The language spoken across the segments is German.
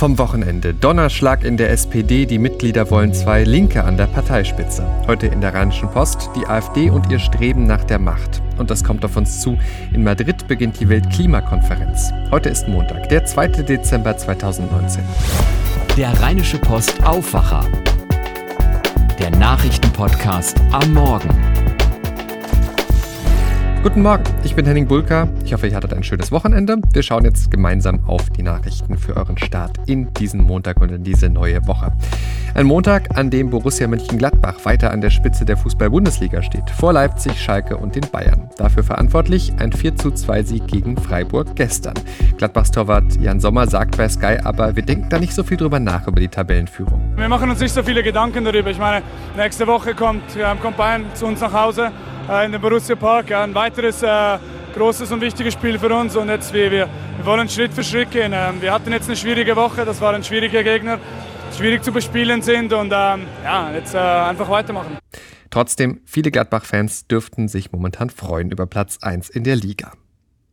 Vom Wochenende. Donnerschlag in der SPD. Die Mitglieder wollen zwei Linke an der Parteispitze. Heute in der Rheinischen Post die AfD und ihr Streben nach der Macht. Und das kommt auf uns zu. In Madrid beginnt die Weltklimakonferenz. Heute ist Montag, der 2. Dezember 2019. Der Rheinische Post Aufwacher. Der Nachrichtenpodcast am Morgen. Guten Morgen, ich bin Henning Bulka. Ich hoffe, ihr hattet ein schönes Wochenende. Wir schauen jetzt gemeinsam auf die Nachrichten für euren Start in diesen Montag und in diese neue Woche. Ein Montag, an dem Borussia Mönchengladbach weiter an der Spitze der Fußball-Bundesliga steht, vor Leipzig, Schalke und den Bayern. Dafür verantwortlich ein 42 Sieg gegen Freiburg gestern. Gladbachs Torwart Jan Sommer sagt bei Sky aber, wir denken da nicht so viel drüber nach über die Tabellenführung. Wir machen uns nicht so viele Gedanken darüber. Ich meine, nächste Woche kommt, kommt Bayern zu uns nach Hause in den Borussia Park. ein weiteres äh, großes und wichtiges Spiel für uns und jetzt wir, wir, wir wollen Schritt für Schritt gehen. Ähm, wir hatten jetzt eine schwierige Woche, das waren schwierige Gegner, schwierig zu bespielen sind und ähm, ja, jetzt äh, einfach weitermachen. Trotzdem, viele Gladbach-Fans dürften sich momentan freuen über Platz 1 in der Liga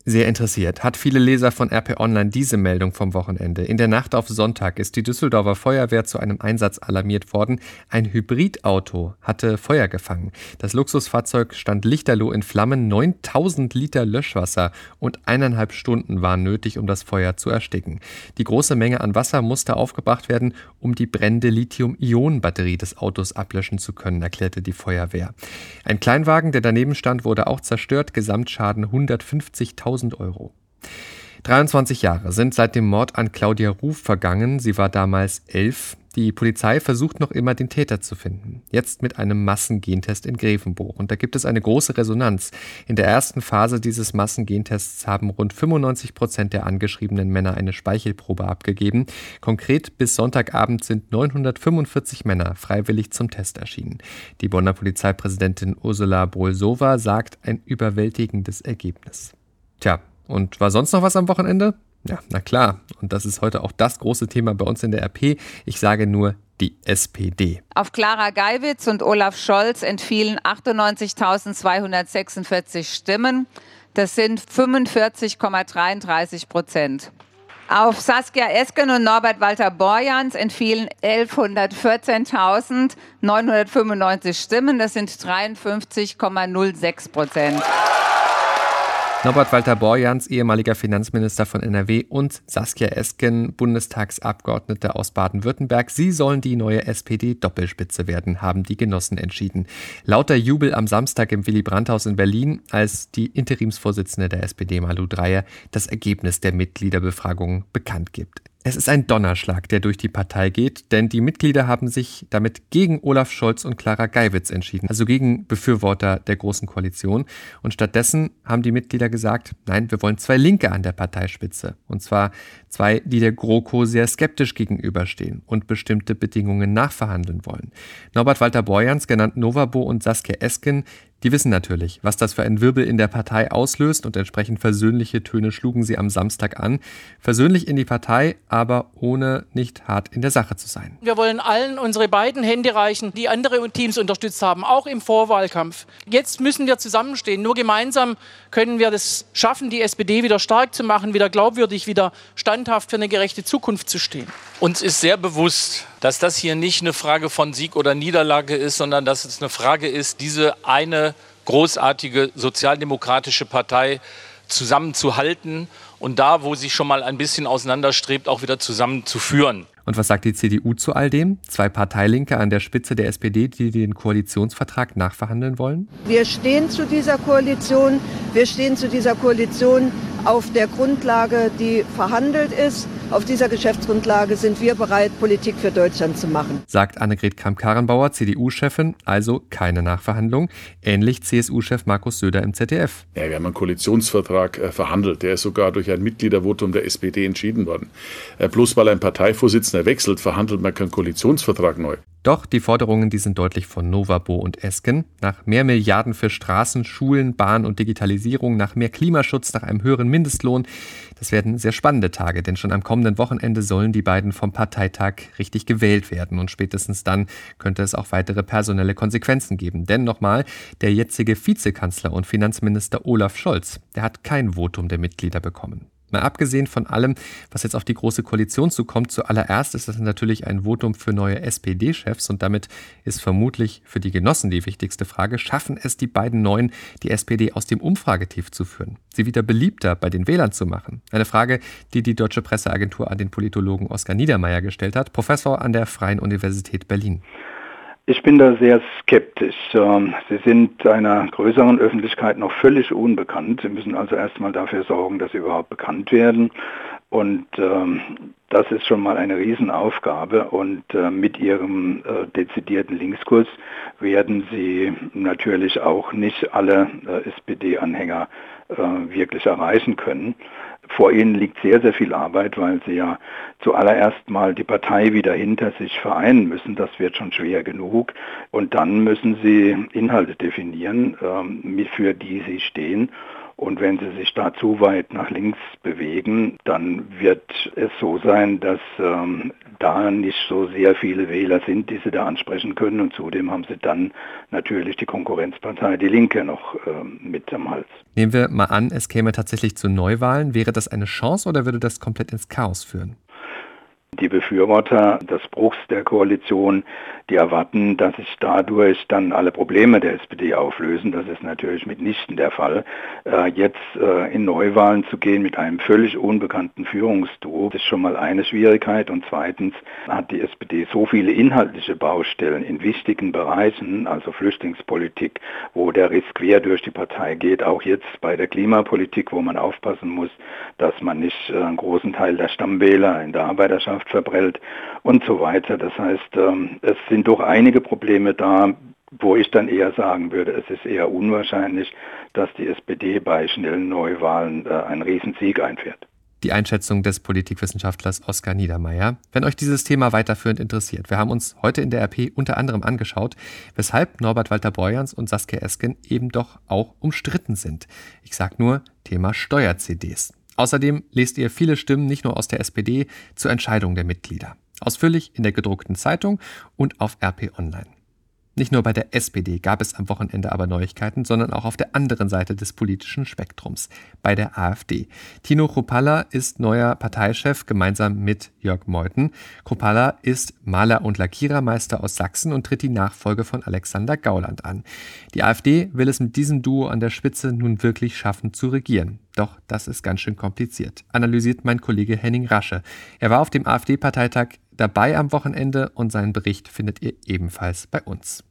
sehr interessiert, hat viele Leser von RP Online diese Meldung vom Wochenende. In der Nacht auf Sonntag ist die Düsseldorfer Feuerwehr zu einem Einsatz alarmiert worden. Ein Hybridauto hatte Feuer gefangen. Das Luxusfahrzeug stand lichterloh in Flammen. 9000 Liter Löschwasser und eineinhalb Stunden waren nötig, um das Feuer zu ersticken. Die große Menge an Wasser musste aufgebracht werden, um die brennende Lithium-Ionen-Batterie des Autos ablöschen zu können, erklärte die Feuerwehr. Ein Kleinwagen, der daneben stand, wurde auch zerstört. Gesamtschaden 150.000 1000 Euro. 23 Jahre sind seit dem Mord an Claudia Ruf vergangen. Sie war damals elf. Die Polizei versucht noch immer, den Täter zu finden. Jetzt mit einem Massengentest in Grevenburg. Und da gibt es eine große Resonanz. In der ersten Phase dieses Massengentests haben rund 95 Prozent der angeschriebenen Männer eine Speichelprobe abgegeben. Konkret bis Sonntagabend sind 945 Männer freiwillig zum Test erschienen. Die Bonner Polizeipräsidentin Ursula Bolsova sagt ein überwältigendes Ergebnis. Tja, und war sonst noch was am Wochenende? Ja, na klar. Und das ist heute auch das große Thema bei uns in der RP. Ich sage nur die SPD. Auf Clara Geiwitz und Olaf Scholz entfielen 98.246 Stimmen. Das sind 45,33 Prozent. Auf Saskia Esken und Norbert Walter Borjans entfielen 1114.995 Stimmen. Das sind 53,06 Prozent. Norbert Walter Borjans, ehemaliger Finanzminister von NRW und Saskia Esken, Bundestagsabgeordnete aus Baden-Württemberg. Sie sollen die neue SPD-Doppelspitze werden, haben die Genossen entschieden. Lauter Jubel am Samstag im Willy Brandt-Haus in Berlin, als die Interimsvorsitzende der SPD, Malu Dreyer, das Ergebnis der Mitgliederbefragung bekannt gibt. Es ist ein Donnerschlag, der durch die Partei geht, denn die Mitglieder haben sich damit gegen Olaf Scholz und Clara Geiwitz entschieden, also gegen Befürworter der Großen Koalition. Und stattdessen haben die Mitglieder gesagt, nein, wir wollen zwei Linke an der Parteispitze. Und zwar zwei, die der GroKo sehr skeptisch gegenüberstehen und bestimmte Bedingungen nachverhandeln wollen. Norbert Walter Borjans, genannt Novabo und Saskia Esken, die wissen natürlich, was das für ein Wirbel in der Partei auslöst und entsprechend versöhnliche Töne schlugen sie am Samstag an. Versöhnlich in die Partei, aber ohne nicht hart in der Sache zu sein. Wir wollen allen unsere beiden Hände reichen, die andere Teams unterstützt haben, auch im Vorwahlkampf. Jetzt müssen wir zusammenstehen. Nur gemeinsam können wir das schaffen, die SPD wieder stark zu machen, wieder glaubwürdig, wieder standhaft für eine gerechte Zukunft zu stehen. Uns ist sehr bewusst, dass das hier nicht eine Frage von Sieg oder Niederlage ist, sondern dass es eine Frage ist, diese eine großartige sozialdemokratische Partei zusammenzuhalten und da, wo sie schon mal ein bisschen auseinanderstrebt, auch wieder zusammenzuführen. Und was sagt die CDU zu all dem? Zwei Parteilinke an der Spitze der SPD, die den Koalitionsvertrag nachverhandeln wollen? Wir stehen zu dieser Koalition. Wir stehen zu dieser Koalition auf der Grundlage, die verhandelt ist. Auf dieser Geschäftsgrundlage sind wir bereit, Politik für Deutschland zu machen. Sagt Annegret Kramp-Karrenbauer, CDU-Chefin, also keine Nachverhandlung. Ähnlich CSU-Chef Markus Söder im ZDF. Ja, wir haben einen Koalitionsvertrag äh, verhandelt. Der ist sogar durch ein Mitgliedervotum der SPD entschieden worden. Äh, bloß weil ein Parteivorsitzender wechselt, verhandelt man keinen Koalitionsvertrag neu. Doch die Forderungen, die sind deutlich von Novabo und Esken. Nach mehr Milliarden für Straßen, Schulen, Bahn und Digitalisierung, nach mehr Klimaschutz, nach einem höheren Mindestlohn. Das werden sehr spannende Tage, denn schon am kommenden Wochenende sollen die beiden vom Parteitag richtig gewählt werden. Und spätestens dann könnte es auch weitere personelle Konsequenzen geben. Denn nochmal, der jetzige Vizekanzler und Finanzminister Olaf Scholz, der hat kein Votum der Mitglieder bekommen. Mal abgesehen von allem, was jetzt auf die Große Koalition zukommt, zuallererst ist das natürlich ein Votum für neue SPD-Chefs und damit ist vermutlich für die Genossen die wichtigste Frage, schaffen es die beiden Neuen, die SPD aus dem Umfragetief zu führen, sie wieder beliebter bei den Wählern zu machen? Eine Frage, die die Deutsche Presseagentur an den Politologen Oskar Niedermeyer gestellt hat, Professor an der Freien Universität Berlin. Ich bin da sehr skeptisch. Ähm, sie sind einer größeren Öffentlichkeit noch völlig unbekannt. Sie müssen also erstmal dafür sorgen, dass sie überhaupt bekannt werden. Und ähm, das ist schon mal eine Riesenaufgabe. Und äh, mit ihrem äh, dezidierten Linkskurs werden sie natürlich auch nicht alle äh, SPD-Anhänger wirklich erreichen können vor ihnen liegt sehr, sehr viel Arbeit, weil sie ja zuallererst mal die Partei wieder hinter sich vereinen müssen. Das wird schon schwer genug. Und dann müssen sie Inhalte definieren, ähm, für die sie stehen. Und wenn sie sich da zu weit nach links bewegen, dann wird es so sein, dass ähm, da nicht so sehr viele Wähler sind, die sie da ansprechen können. Und zudem haben sie dann natürlich die Konkurrenzpartei Die Linke noch ähm, mit am Hals. Nehmen wir mal an, es käme tatsächlich zu Neuwahlen. Wäre das eine Chance oder würde das komplett ins Chaos führen? Die Befürworter des Bruchs der Koalition, die erwarten, dass sich dadurch dann alle Probleme der SPD auflösen. Das ist natürlich mitnichten der Fall. Äh, jetzt äh, in Neuwahlen zu gehen mit einem völlig unbekannten Führungsduo ist schon mal eine Schwierigkeit. Und zweitens hat die SPD so viele inhaltliche Baustellen in wichtigen Bereichen, also Flüchtlingspolitik, wo der Riss quer durch die Partei geht, auch jetzt bei der Klimapolitik, wo man aufpassen muss, dass man nicht äh, einen großen Teil der Stammwähler in der Arbeiterschaft Landwirtschaft verprellt und so weiter. Das heißt, ähm, es sind doch einige Probleme da, wo ich dann eher sagen würde, es ist eher unwahrscheinlich, dass die SPD bei schnellen Neuwahlen äh, einen Riesensieg einfährt. Die Einschätzung des Politikwissenschaftlers Oskar Niedermeyer. Wenn euch dieses Thema weiterführend interessiert, wir haben uns heute in der RP unter anderem angeschaut, weshalb Norbert Walter Borjans und Saskia Esken eben doch auch umstritten sind. Ich sag nur Thema Steuer-CDs. Außerdem lest ihr viele Stimmen nicht nur aus der SPD zur Entscheidung der Mitglieder. Ausführlich in der gedruckten Zeitung und auf RP Online. Nicht nur bei der SPD gab es am Wochenende aber Neuigkeiten, sondern auch auf der anderen Seite des politischen Spektrums, bei der AfD. Tino Kropalla ist neuer Parteichef gemeinsam mit Jörg Meuthen. Kropalla ist Maler und Lackierermeister aus Sachsen und tritt die Nachfolge von Alexander Gauland an. Die AfD will es mit diesem Duo an der Spitze nun wirklich schaffen zu regieren. Doch das ist ganz schön kompliziert, analysiert mein Kollege Henning Rasche. Er war auf dem AfD-Parteitag dabei am Wochenende und seinen Bericht findet ihr ebenfalls bei uns.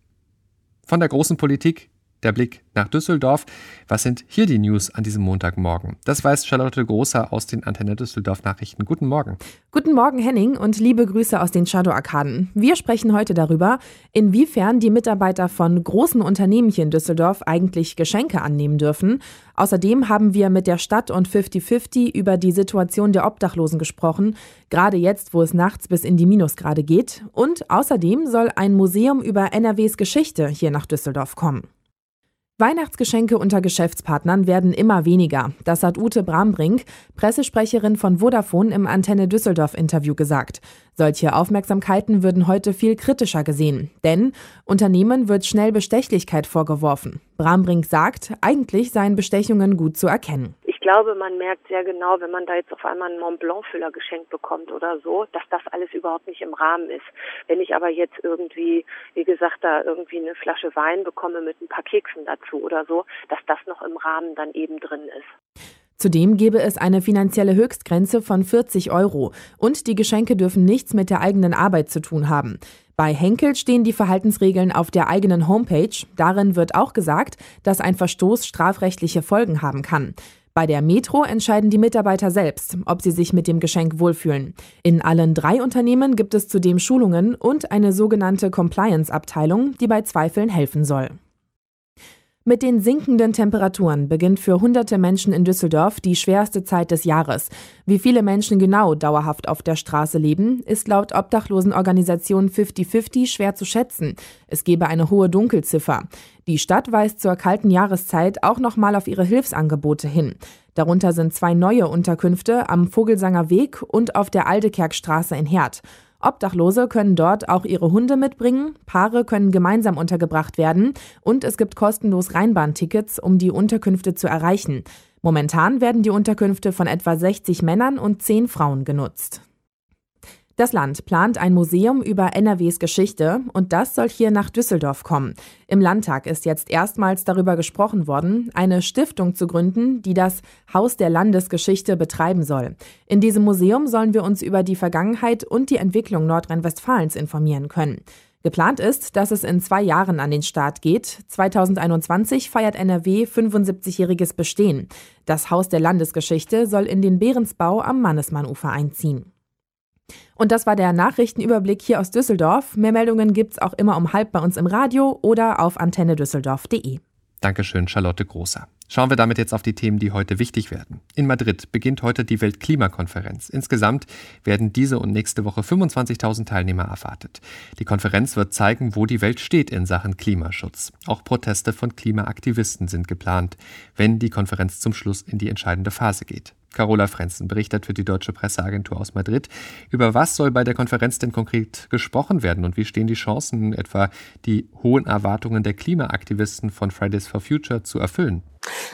Von der großen Politik der Blick nach Düsseldorf. Was sind hier die News an diesem Montagmorgen? Das weiß Charlotte Großer aus den Antenne Düsseldorf Nachrichten. Guten Morgen. Guten Morgen, Henning, und liebe Grüße aus den Shadow-Arkaden. Wir sprechen heute darüber, inwiefern die Mitarbeiter von großen Unternehmen hier in Düsseldorf eigentlich Geschenke annehmen dürfen. Außerdem haben wir mit der Stadt und 50-50 über die Situation der Obdachlosen gesprochen, gerade jetzt, wo es nachts bis in die Minusgrade geht. Und außerdem soll ein Museum über NRWs Geschichte hier nach Düsseldorf kommen. Weihnachtsgeschenke unter Geschäftspartnern werden immer weniger. Das hat Ute Brambrink, Pressesprecherin von Vodafone im Antenne Düsseldorf Interview gesagt. Solche Aufmerksamkeiten würden heute viel kritischer gesehen, denn Unternehmen wird schnell Bestechlichkeit vorgeworfen. Brambrink sagt, eigentlich seien Bestechungen gut zu erkennen glaube, man merkt sehr genau, wenn man da jetzt auf einmal einen Mont Blanc Füller geschenkt bekommt oder so, dass das alles überhaupt nicht im Rahmen ist. Wenn ich aber jetzt irgendwie, wie gesagt, da irgendwie eine Flasche Wein bekomme mit ein paar Keksen dazu oder so, dass das noch im Rahmen dann eben drin ist. Zudem gebe es eine finanzielle Höchstgrenze von 40 Euro und die Geschenke dürfen nichts mit der eigenen Arbeit zu tun haben. Bei Henkel stehen die Verhaltensregeln auf der eigenen Homepage. Darin wird auch gesagt, dass ein Verstoß strafrechtliche Folgen haben kann. Bei der Metro entscheiden die Mitarbeiter selbst, ob sie sich mit dem Geschenk wohlfühlen. In allen drei Unternehmen gibt es zudem Schulungen und eine sogenannte Compliance-Abteilung, die bei Zweifeln helfen soll. Mit den sinkenden Temperaturen beginnt für hunderte Menschen in Düsseldorf die schwerste Zeit des Jahres. Wie viele Menschen genau dauerhaft auf der Straße leben, ist laut Obdachlosenorganisation 50-50 schwer zu schätzen. Es gebe eine hohe Dunkelziffer. Die Stadt weist zur kalten Jahreszeit auch nochmal auf ihre Hilfsangebote hin. Darunter sind zwei neue Unterkünfte am Vogelsanger Weg und auf der Aldekerkstraße in Herd. Obdachlose können dort auch ihre Hunde mitbringen, Paare können gemeinsam untergebracht werden und es gibt kostenlos Rheinbahntickets, um die Unterkünfte zu erreichen. Momentan werden die Unterkünfte von etwa 60 Männern und 10 Frauen genutzt. Das Land plant ein Museum über NRWs Geschichte und das soll hier nach Düsseldorf kommen. Im Landtag ist jetzt erstmals darüber gesprochen worden, eine Stiftung zu gründen, die das Haus der Landesgeschichte betreiben soll. In diesem Museum sollen wir uns über die Vergangenheit und die Entwicklung Nordrhein-Westfalens informieren können. Geplant ist, dass es in zwei Jahren an den Start geht. 2021 feiert NRW 75-jähriges Bestehen. Das Haus der Landesgeschichte soll in den Behrensbau am Mannesmannufer einziehen. Und das war der Nachrichtenüberblick hier aus Düsseldorf. Mehr Meldungen gibt's auch immer um halb bei uns im Radio oder auf antennedüsseldorf.de. Dankeschön, Charlotte Großer. Schauen wir damit jetzt auf die Themen, die heute wichtig werden. In Madrid beginnt heute die Weltklimakonferenz. Insgesamt werden diese und nächste Woche 25.000 Teilnehmer erwartet. Die Konferenz wird zeigen, wo die Welt steht in Sachen Klimaschutz. Auch Proteste von Klimaaktivisten sind geplant, wenn die Konferenz zum Schluss in die entscheidende Phase geht. Carola Frenzen berichtet für die Deutsche Presseagentur aus Madrid. Über was soll bei der Konferenz denn konkret gesprochen werden und wie stehen die Chancen, etwa die hohen Erwartungen der Klimaaktivisten von Fridays for Future zu erfüllen?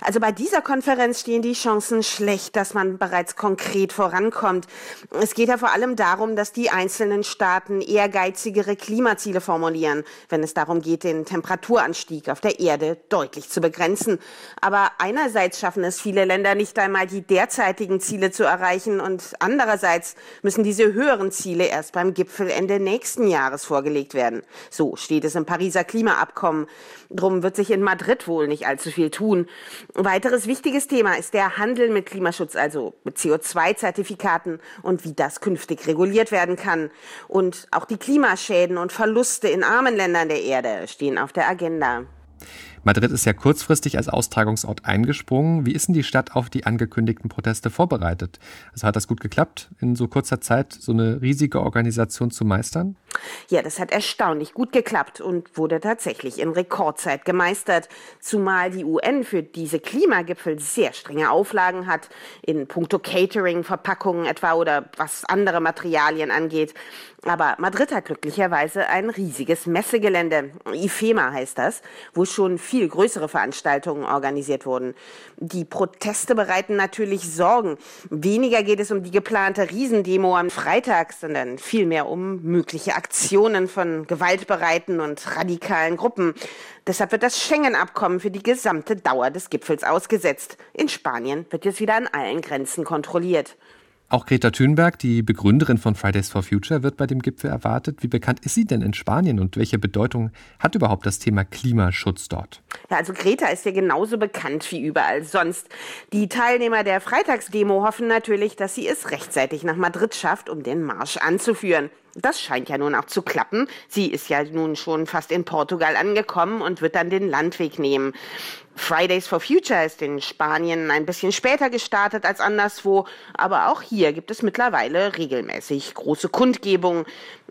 Also bei dieser Konferenz stehen die Chancen schlecht, dass man bereits konkret vorankommt. Es geht ja vor allem darum, dass die einzelnen Staaten ehrgeizigere Klimaziele formulieren, wenn es darum geht, den Temperaturanstieg auf der Erde deutlich zu begrenzen. Aber einerseits schaffen es viele Länder nicht einmal, die derzeitigen Ziele zu erreichen und andererseits müssen diese höheren Ziele erst beim Gipfel Ende nächsten Jahres vorgelegt werden. So steht es im Pariser Klimaabkommen. Drum wird sich in Madrid wohl nicht allzu viel tun. Ein weiteres wichtiges Thema ist der Handel mit Klimaschutz, also mit CO2-Zertifikaten und wie das künftig reguliert werden kann. Und auch die Klimaschäden und Verluste in armen Ländern der Erde stehen auf der Agenda. Madrid ist ja kurzfristig als Austragungsort eingesprungen. Wie ist denn die Stadt auf die angekündigten Proteste vorbereitet? Also hat das gut geklappt, in so kurzer Zeit so eine riesige Organisation zu meistern? Ja, das hat erstaunlich gut geklappt und wurde tatsächlich in Rekordzeit gemeistert, zumal die UN für diese Klimagipfel sehr strenge Auflagen hat, in puncto Catering, Verpackungen etwa oder was andere Materialien angeht. Aber Madrid hat glücklicherweise ein riesiges Messegelände, IFEMA heißt das, wo schon viel größere Veranstaltungen organisiert wurden. Die Proteste bereiten natürlich Sorgen. Weniger geht es um die geplante Riesendemo am Freitag, sondern vielmehr um mögliche Aktionen von gewaltbereiten und radikalen Gruppen. Deshalb wird das Schengen-Abkommen für die gesamte Dauer des Gipfels ausgesetzt. In Spanien wird jetzt wieder an allen Grenzen kontrolliert. Auch Greta Thunberg, die Begründerin von Fridays for Future, wird bei dem Gipfel erwartet. Wie bekannt ist sie denn in Spanien und welche Bedeutung hat überhaupt das Thema Klimaschutz dort? Ja, also Greta ist ja genauso bekannt wie überall sonst. Die Teilnehmer der Freitagsdemo hoffen natürlich, dass sie es rechtzeitig nach Madrid schafft, um den Marsch anzuführen. Das scheint ja nun auch zu klappen. Sie ist ja nun schon fast in Portugal angekommen und wird dann den Landweg nehmen. Fridays for Future ist in Spanien ein bisschen später gestartet als anderswo, aber auch hier gibt es mittlerweile regelmäßig große Kundgebungen.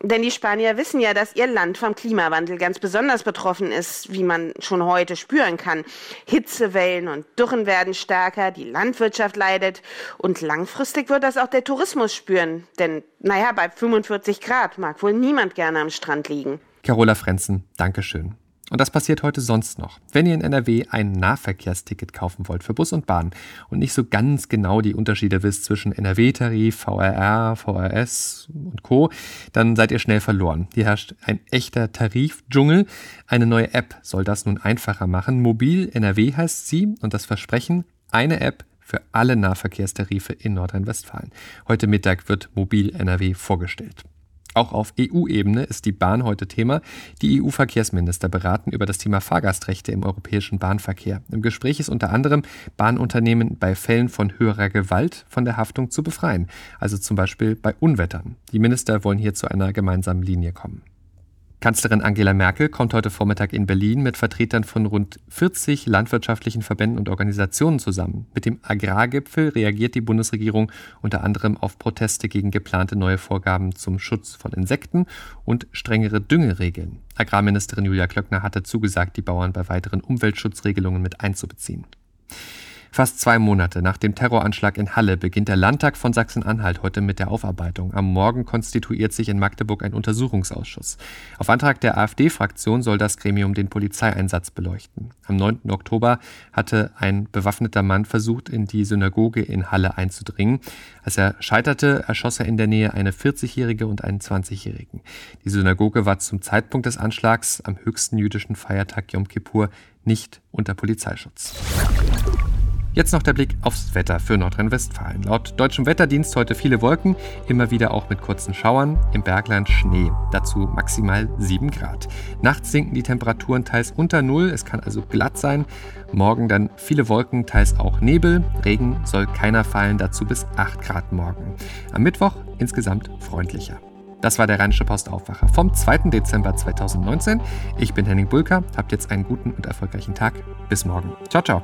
Denn die Spanier wissen ja, dass ihr Land vom Klimawandel ganz besonders betroffen ist, wie man schon heute spüren kann. Hitzewellen und Dürren werden stärker, die Landwirtschaft leidet und langfristig wird das auch der Tourismus spüren. Denn, naja, bei 45 Grad mag wohl niemand gerne am Strand liegen. Carola Frenzen, Dankeschön. Und das passiert heute sonst noch. Wenn ihr in NRW ein Nahverkehrsticket kaufen wollt für Bus und Bahn und nicht so ganz genau die Unterschiede wisst zwischen NRW-Tarif, VRR, VRS und Co., dann seid ihr schnell verloren. Hier herrscht ein echter Tarifdschungel. Eine neue App soll das nun einfacher machen. Mobil NRW heißt sie und das Versprechen, eine App für alle Nahverkehrstarife in Nordrhein-Westfalen. Heute Mittag wird Mobil NRW vorgestellt. Auch auf EU-Ebene ist die Bahn heute Thema. Die EU-Verkehrsminister beraten über das Thema Fahrgastrechte im europäischen Bahnverkehr. Im Gespräch ist unter anderem, Bahnunternehmen bei Fällen von höherer Gewalt von der Haftung zu befreien, also zum Beispiel bei Unwettern. Die Minister wollen hier zu einer gemeinsamen Linie kommen. Kanzlerin Angela Merkel kommt heute Vormittag in Berlin mit Vertretern von rund 40 landwirtschaftlichen Verbänden und Organisationen zusammen. Mit dem Agrargipfel reagiert die Bundesregierung unter anderem auf Proteste gegen geplante neue Vorgaben zum Schutz von Insekten und strengere Düngeregeln. Agrarministerin Julia Klöckner hatte zugesagt, die Bauern bei weiteren Umweltschutzregelungen mit einzubeziehen. Fast zwei Monate nach dem Terroranschlag in Halle beginnt der Landtag von Sachsen-Anhalt heute mit der Aufarbeitung. Am Morgen konstituiert sich in Magdeburg ein Untersuchungsausschuss. Auf Antrag der AfD-Fraktion soll das Gremium den Polizeieinsatz beleuchten. Am 9. Oktober hatte ein bewaffneter Mann versucht, in die Synagoge in Halle einzudringen. Als er scheiterte, erschoss er in der Nähe eine 40-Jährige und einen 20-Jährigen. Die Synagoge war zum Zeitpunkt des Anschlags am höchsten jüdischen Feiertag Yom Kippur nicht unter Polizeischutz. Jetzt noch der Blick aufs Wetter für Nordrhein-Westfalen. Laut deutschem Wetterdienst heute viele Wolken, immer wieder auch mit kurzen Schauern, im Bergland Schnee, dazu maximal 7 Grad. Nachts sinken die Temperaturen teils unter Null, es kann also glatt sein. Morgen dann viele Wolken, teils auch Nebel. Regen soll keiner fallen, dazu bis 8 Grad morgen. Am Mittwoch insgesamt freundlicher. Das war der Rheinische Postaufwacher vom 2. Dezember 2019. Ich bin Henning Bulka, habt jetzt einen guten und erfolgreichen Tag. Bis morgen. Ciao, ciao.